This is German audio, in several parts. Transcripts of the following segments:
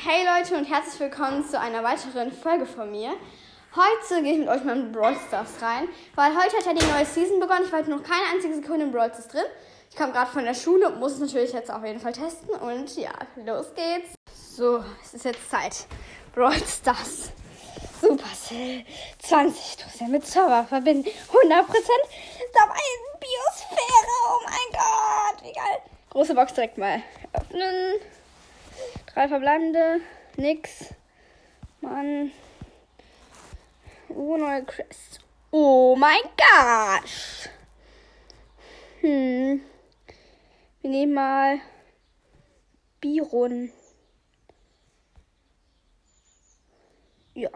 Hey Leute und herzlich willkommen zu einer weiteren Folge von mir. Heute gehe ich mit euch mal in Brawl Stars rein, weil heute hat ja die neue Season begonnen. Ich war heute noch keine einzige Sekunde in Brawl Stars drin. Ich komme gerade von der Schule und muss es natürlich jetzt auf jeden Fall testen. Und ja, los geht's. So, es ist jetzt Zeit. Brawl Stars. Supercell 20 Dose mit Server verbinden. 100% dabei Biosphäre. Oh mein Gott, wie geil. Große Box direkt mal öffnen. Drei verbleibende. Nix. Mann. Oh, neue Quest. Oh mein Gott. Hm. Wir nehmen mal Biron. Ja.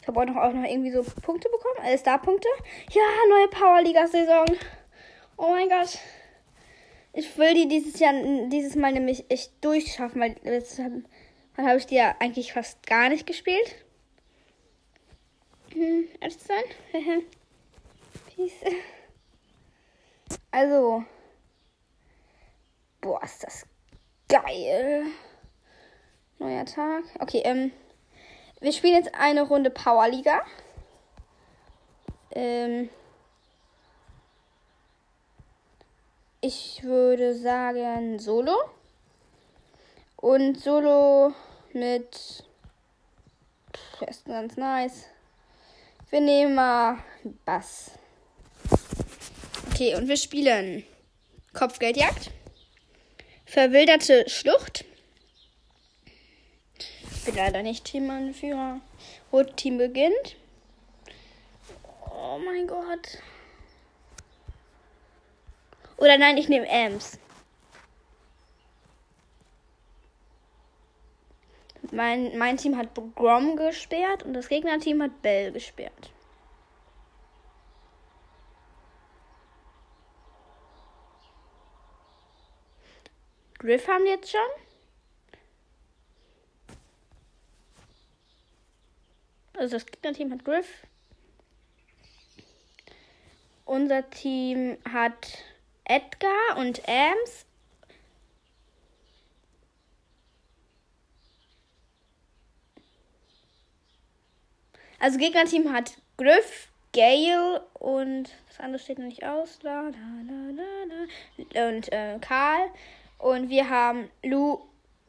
Ich habe auch noch, irgendwie so Punkte bekommen. Äh, Star-Punkte. Ja, neue Powerliga-Saison. Oh mein Gott. Ich will die dieses Jahr, dieses Mal nämlich echt durchschaffen, weil jetzt habe ich die ja eigentlich fast gar nicht gespielt. Hm, sein? Peace. Also. Boah, ist das geil. Neuer Tag. Okay, ähm. Wir spielen jetzt eine Runde Powerliga. Ähm, ich würde sagen Solo. Und Solo mit. Pff, ist ganz nice. Wir nehmen mal Bass. Okay, und wir spielen Kopfgeldjagd. Verwilderte Schlucht bin leider nicht Teamanführer. Rot Team beginnt. Oh mein Gott. Oder nein, ich nehme Ems. Mein, mein Team hat Grom gesperrt und das Gegnerteam hat Bell gesperrt. Griff haben wir jetzt schon. Also das Gegnerteam hat Griff. Unser Team hat Edgar und Ams. Also Gegnerteam hat Griff, Gale und das andere steht noch nicht aus. La, la, la, und äh, Karl. Und wir haben Lou,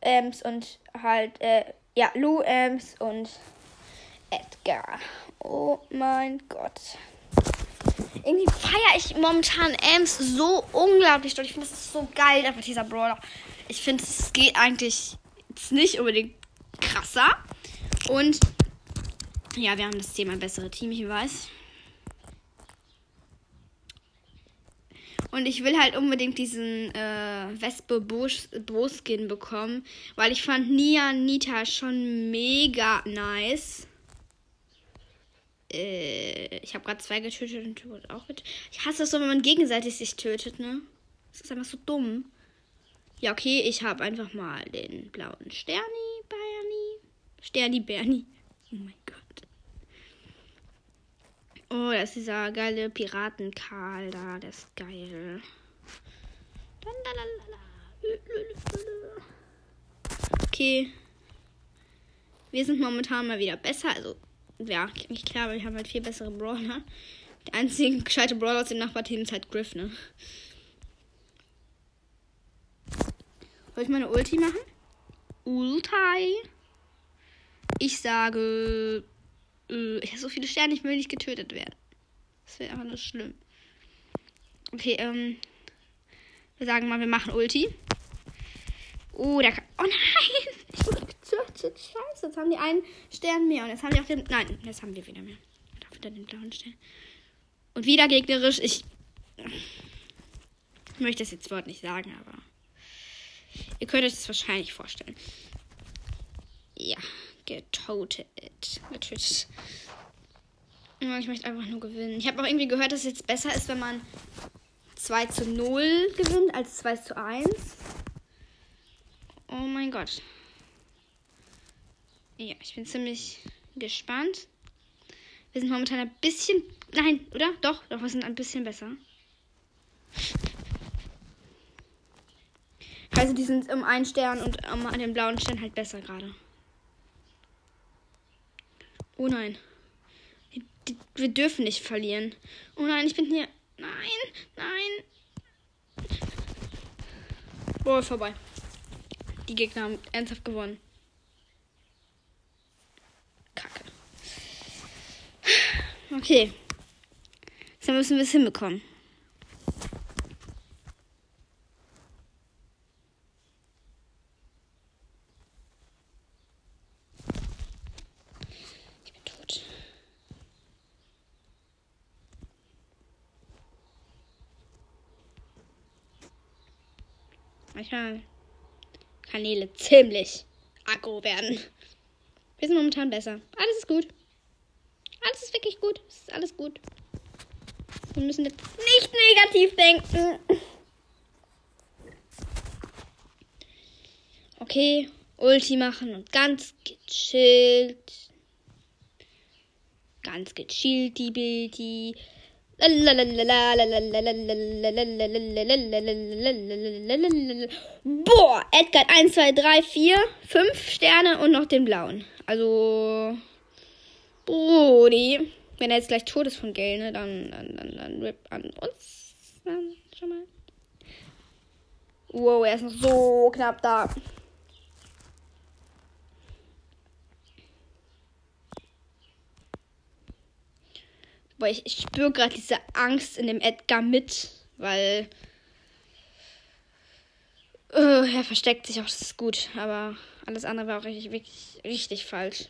Ems und halt, äh, ja, Lou, Ems und Edgar. Oh mein Gott. Irgendwie feiere ich momentan Ems so unglaublich doll. Ich finde, das ist so geil, einfach dieser Brawler. Ich finde, es geht eigentlich jetzt nicht unbedingt krasser. Und ja, wir haben das Thema bessere Team, ich weiß. Und ich will halt unbedingt diesen äh, Wespe Bo-Skin bekommen, weil ich fand Nia Nita schon mega nice. Äh, ich habe gerade zwei getötet und du auch getötet. Ich hasse es so, wenn man gegenseitig sich tötet, ne? Das ist einfach so dumm. Ja, okay, ich habe einfach mal den blauen Sterni, Bernie. Sterni, Bernie. Oh mein Gott. Oh, das ist dieser geile Piraten-Karl da. Der ist geil. Okay. Wir sind momentan mal wieder besser. Also ja, nicht klar, weil wir haben halt viel bessere Brawler. Der einzige gescheite Brawler aus dem Nachbarteam ist halt Griff, ne? Soll ich meine Ulti machen? Ulti. Ich sage, äh, ich habe so viele Sterne, ich will nicht getötet werden. Das wäre einfach nur schlimm. Okay, ähm, wir sagen mal, wir machen Ulti. Oh, der kann. Oh nein! Getötet. Scheiße, jetzt haben die einen Stern mehr. Und jetzt haben die auch den. Nein, jetzt haben wir wieder mehr. Auch wieder den blauen Stern. Und wieder gegnerisch. Ich. Ich möchte das jetzt Wort nicht sagen, aber. Ihr könnt euch das wahrscheinlich vorstellen. Ja, getotet. Getötet. Ich möchte einfach nur gewinnen. Ich habe auch irgendwie gehört, dass es jetzt besser ist, wenn man 2 zu 0 gewinnt als 2 zu 1. Oh mein Gott. Ja, ich bin ziemlich gespannt. Wir sind momentan ein bisschen. Nein, oder? Doch, doch, wir sind ein bisschen besser. Also die sind um einen Stern und um den blauen Stern halt besser gerade. Oh nein. Wir dürfen nicht verlieren. Oh nein, ich bin hier. Nein, nein. Boah, vorbei. Die Gegner haben ernsthaft gewonnen. Okay. Jetzt müssen wir es hinbekommen. manchmal Kanäle ziemlich aggro werden. Wir sind momentan besser. Alles ist gut. Alles ist wirklich gut. Es ist alles gut. Wir müssen jetzt nicht negativ denken. Okay, Ulti machen und ganz gechillt. Ganz gechillt, die Bildi. Boah, Edgar 1, 2, 3, 4, 5 Sterne und noch den blauen. Also, Brody. Wenn er jetzt gleich tot ist von Gale, ne, dann, dann, dann, dann rip an uns. Dann schon mal. Wow, er ist noch so knapp da. Boah, ich, ich spüre gerade diese Angst in dem Edgar mit, weil uh, er versteckt sich auch, das ist gut, aber alles andere war auch richtig, richtig falsch.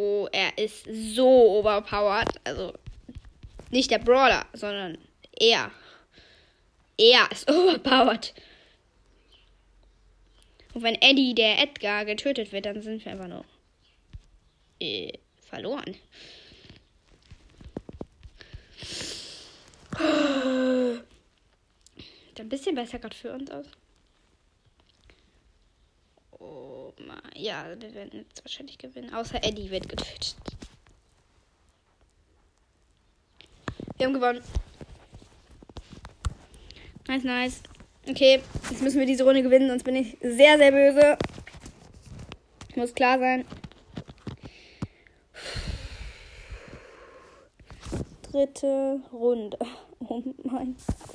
Oh, er ist so overpowered. Also nicht der Brawler, sondern er. Er ist overpowered. Und wenn Eddie, der Edgar, getötet wird, dann sind wir einfach nur äh, verloren. Sieht ein bisschen besser gerade für uns aus. Oh mein, ja, wir werden jetzt wahrscheinlich gewinnen. Außer Eddie wird getötet. Wir haben gewonnen. Nice, nice. Okay, jetzt müssen wir diese Runde gewinnen, sonst bin ich sehr, sehr böse. Muss klar sein. dritte Runde. Oh mein Gott.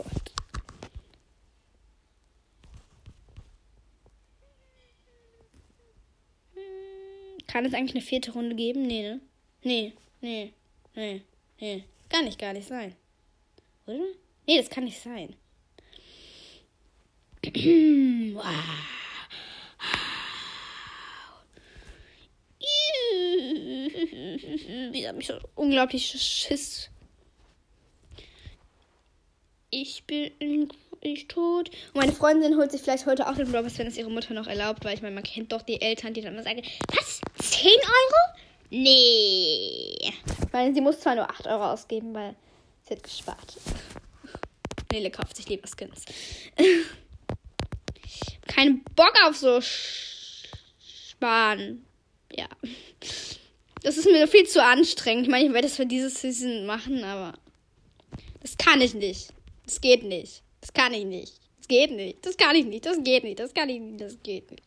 Kann es eigentlich eine vierte Runde geben? Nee, ne? Nee, nee, nee, nee. Kann nicht gar nicht sein. Oder? Nee, das kann nicht sein. Wieder habe ich so unglaublich Schiss ich bin ich tot. Und meine Freundin holt sich vielleicht heute auch den Brawl wenn es ihre Mutter noch erlaubt, weil ich meine, man kennt doch die Eltern, die dann immer sagen, was? 10 Euro? Nee. Ich meine, sie muss zwar nur 8 Euro ausgeben, weil sie hat gespart. Nele kauft sich lieber Skins. Kein Bock auf so sparen. Ja. Das ist mir viel zu anstrengend. Ich meine, ich werde das für dieses Season machen, aber das kann ich nicht. Das geht nicht. Das kann ich nicht. Das geht nicht. Das kann ich nicht. Das geht nicht. Das kann ich nicht. Das geht nicht.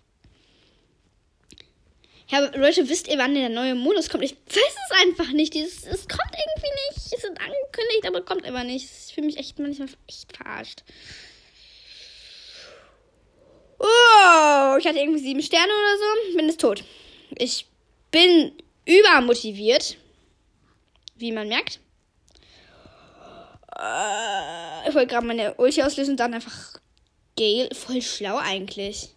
Ja, Leute, wisst ihr, wann der neue Modus kommt? Ich weiß es einfach nicht. es kommt irgendwie nicht. Es ist angekündigt, aber kommt immer nicht. Ich fühle mich echt manchmal echt verarscht. Oh, ich hatte irgendwie sieben Sterne oder so. Bin jetzt tot. Ich bin übermotiviert. Wie man merkt. Äh, ich wollte gerade meine Ulti auslösen und dann einfach Gale. Voll schlau eigentlich.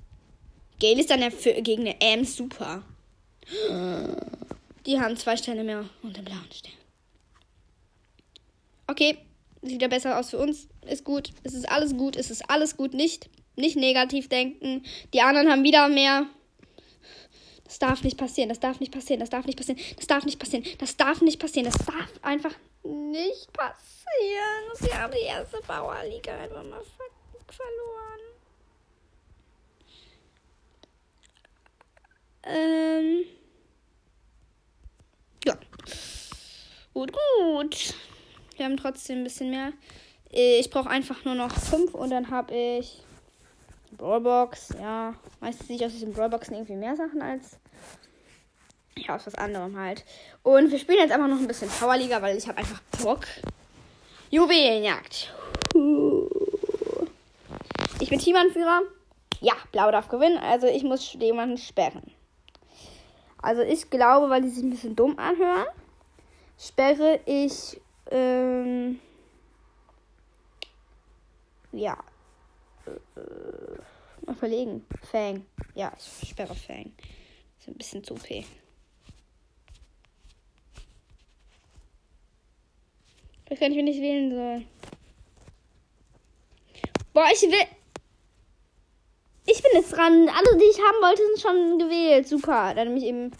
Gale ist dann ja für, gegen eine M super. Die haben zwei Sterne mehr und den blauen Stern. Okay, sieht wieder besser aus für uns. Ist gut. Es ist alles gut. Es ist alles gut. Nicht, nicht negativ denken. Die anderen haben wieder mehr. Das darf nicht passieren. Das darf nicht passieren. Das darf nicht passieren. Das darf nicht passieren. Das darf nicht passieren. Das darf einfach nicht passieren. Sie haben die erste Bauerliga einfach mal ver verloren. Ähm. Ja. Gut, gut. Wir haben trotzdem ein bisschen mehr. Ich brauche einfach nur noch fünf und dann habe ich Brawlbox, ja. Meistens sehe ich aus diesen Brawlboxen irgendwie mehr Sachen als ja, aus was anderem halt. Und wir spielen jetzt einfach noch ein bisschen Powerliga, weil ich habe einfach Bock. Juwelenjagd. Ich bin Teamanführer. Ja, Blau darf gewinnen, also ich muss jemanden sperren. Also ich glaube, weil die sich ein bisschen dumm anhören, sperre ich ähm, ja äh, mal verlegen. Fang. Ja, ich sperre Fang. Ist ein bisschen zu OP. Ich weiß gar nicht, wen ich wählen soll. Boah, ich will. Ich bin jetzt dran. Alle, die ich haben wollte, sind schon gewählt. Super. Dann nehme ich eben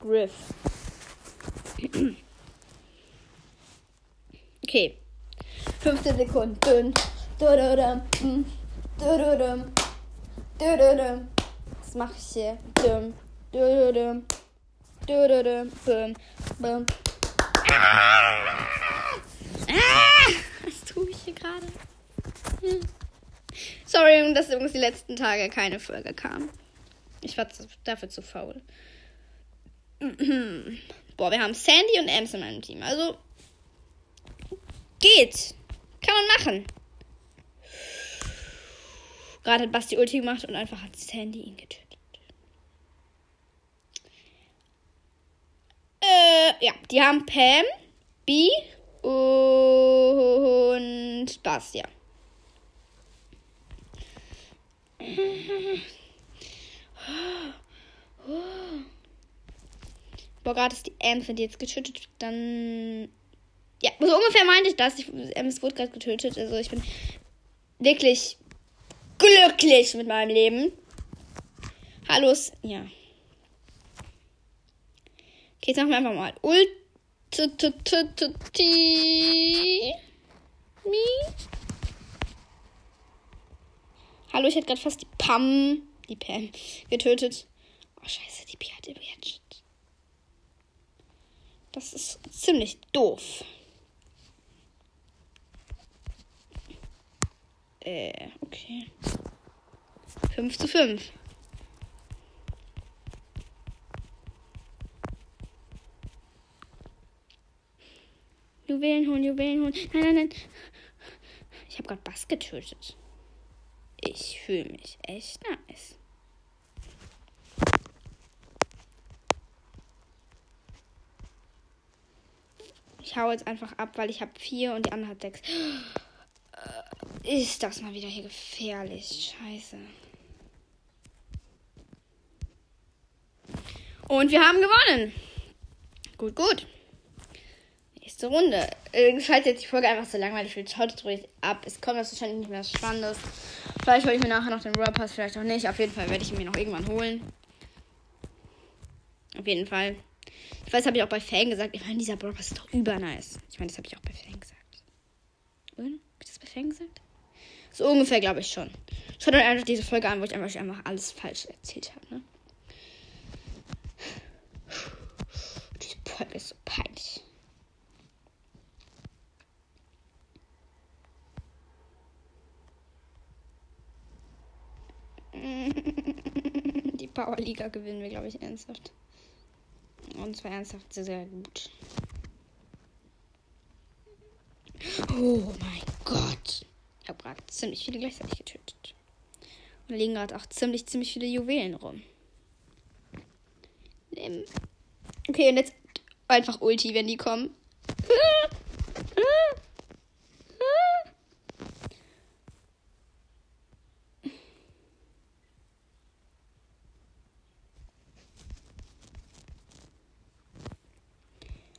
Griff. Okay. 15 Sekunden. Was mache ich hier? Was tue ich hier gerade? Sorry, dass übrigens die letzten Tage keine Folge kam. Ich war dafür zu faul. Boah, wir haben Sandy und Ems in meinem Team. Also geht. Kann man machen. Gerade hat Basti Ulti gemacht und einfach hat Sandy ihn getötet. Äh, ja, die haben Pam, B und Bastia. Boah, gerade ist die Ems sind jetzt getötet. Dann. Ja, so ungefähr meinte ich das. Ich, Ems wurde gerade getötet. Also ich bin wirklich glücklich mit meinem Leben. Hallo, ja. Okay, jetzt machen wir einfach mal Ult. Hallo, ich hätte gerade fast die Pam, die Pam, getötet. Oh, scheiße, die Pi hat jetzt. Das ist ziemlich doof. Äh, okay. 5 zu 5. Juwelen holen, Juwelen holen. Nein, nein, nein. Ich habe gerade Bass getötet. Ich fühle mich echt nice. Ich hau jetzt einfach ab, weil ich habe vier und die andere hat sechs. Ist das mal wieder hier gefährlich. Scheiße. Und wir haben gewonnen. Gut, gut. Nächste Runde. Falls jetzt die Folge einfach so langweilig wird, schaut es ruhig ab. Es kommt wahrscheinlich nicht mehr was Spannendes. Vielleicht hole ich mir nachher noch den Royal Pass, vielleicht auch nicht. Auf jeden Fall werde ich ihn mir noch irgendwann holen. Auf jeden Fall. Ich weiß, habe ich auch bei Fan gesagt. Ich meine, dieser Brawl Pass ist doch übernice. Ich meine, das habe ich auch bei Fan gesagt. Oder? Habe ich das bei Fan gesagt? So ungefähr, glaube ich schon. Schaut euch einfach diese Folge an, wo ich einfach, einfach alles falsch erzählt habe. Ne? Diese Folge ist so peinlich. Die Powerliga gewinnen wir, glaube ich, ernsthaft. Und zwar ernsthaft sehr, sehr gut. Oh mein Gott. Ich habe gerade ziemlich viele gleichzeitig getötet. Und liegen gerade auch ziemlich, ziemlich viele Juwelen rum. Okay, und jetzt einfach Ulti, wenn die kommen.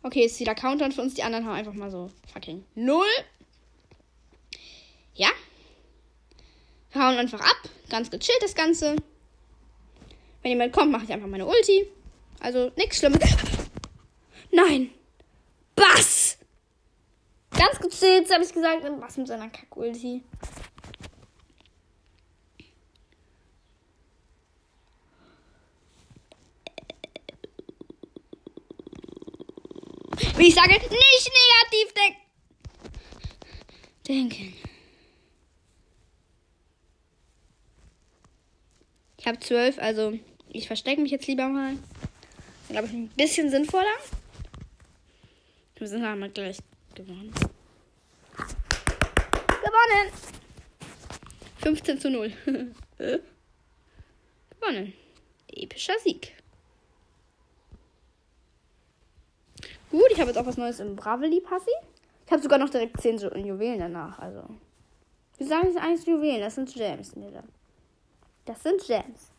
Okay, ist wieder Countdown für uns. Die anderen haben einfach mal so fucking null. Ja. Wir hauen einfach ab. Ganz gechillt das Ganze. Wenn jemand kommt, mache ich einfach meine Ulti. Also nichts Schlimmes. Nein. Bass. Ganz gechillt, habe ich gesagt. Was mit seiner Kack-Ulti. Wie ich sage, nicht negativ denken. Denken. Ich habe 12, also ich verstecke mich jetzt lieber mal. Glaube ich, ein bisschen sinnvoller. Wir sind einmal gleich gewonnen. Gewonnen! 15 zu 0. gewonnen. Epischer Sieg. Gut, ich habe jetzt auch was Neues im Bravely Passi. Ich habe sogar noch direkt 10 Juwelen danach. Also. Wie sagen das eigentlich Juwelen? Das sind Gems. Nee, das sind Gems.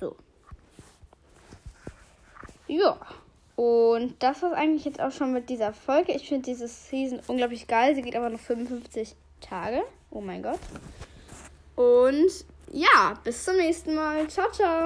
So. Ja. Und das war eigentlich jetzt auch schon mit dieser Folge. Ich finde diese Season unglaublich geil. Sie geht aber noch 55 Tage. Oh mein Gott. Und ja, bis zum nächsten Mal. Ciao, ciao.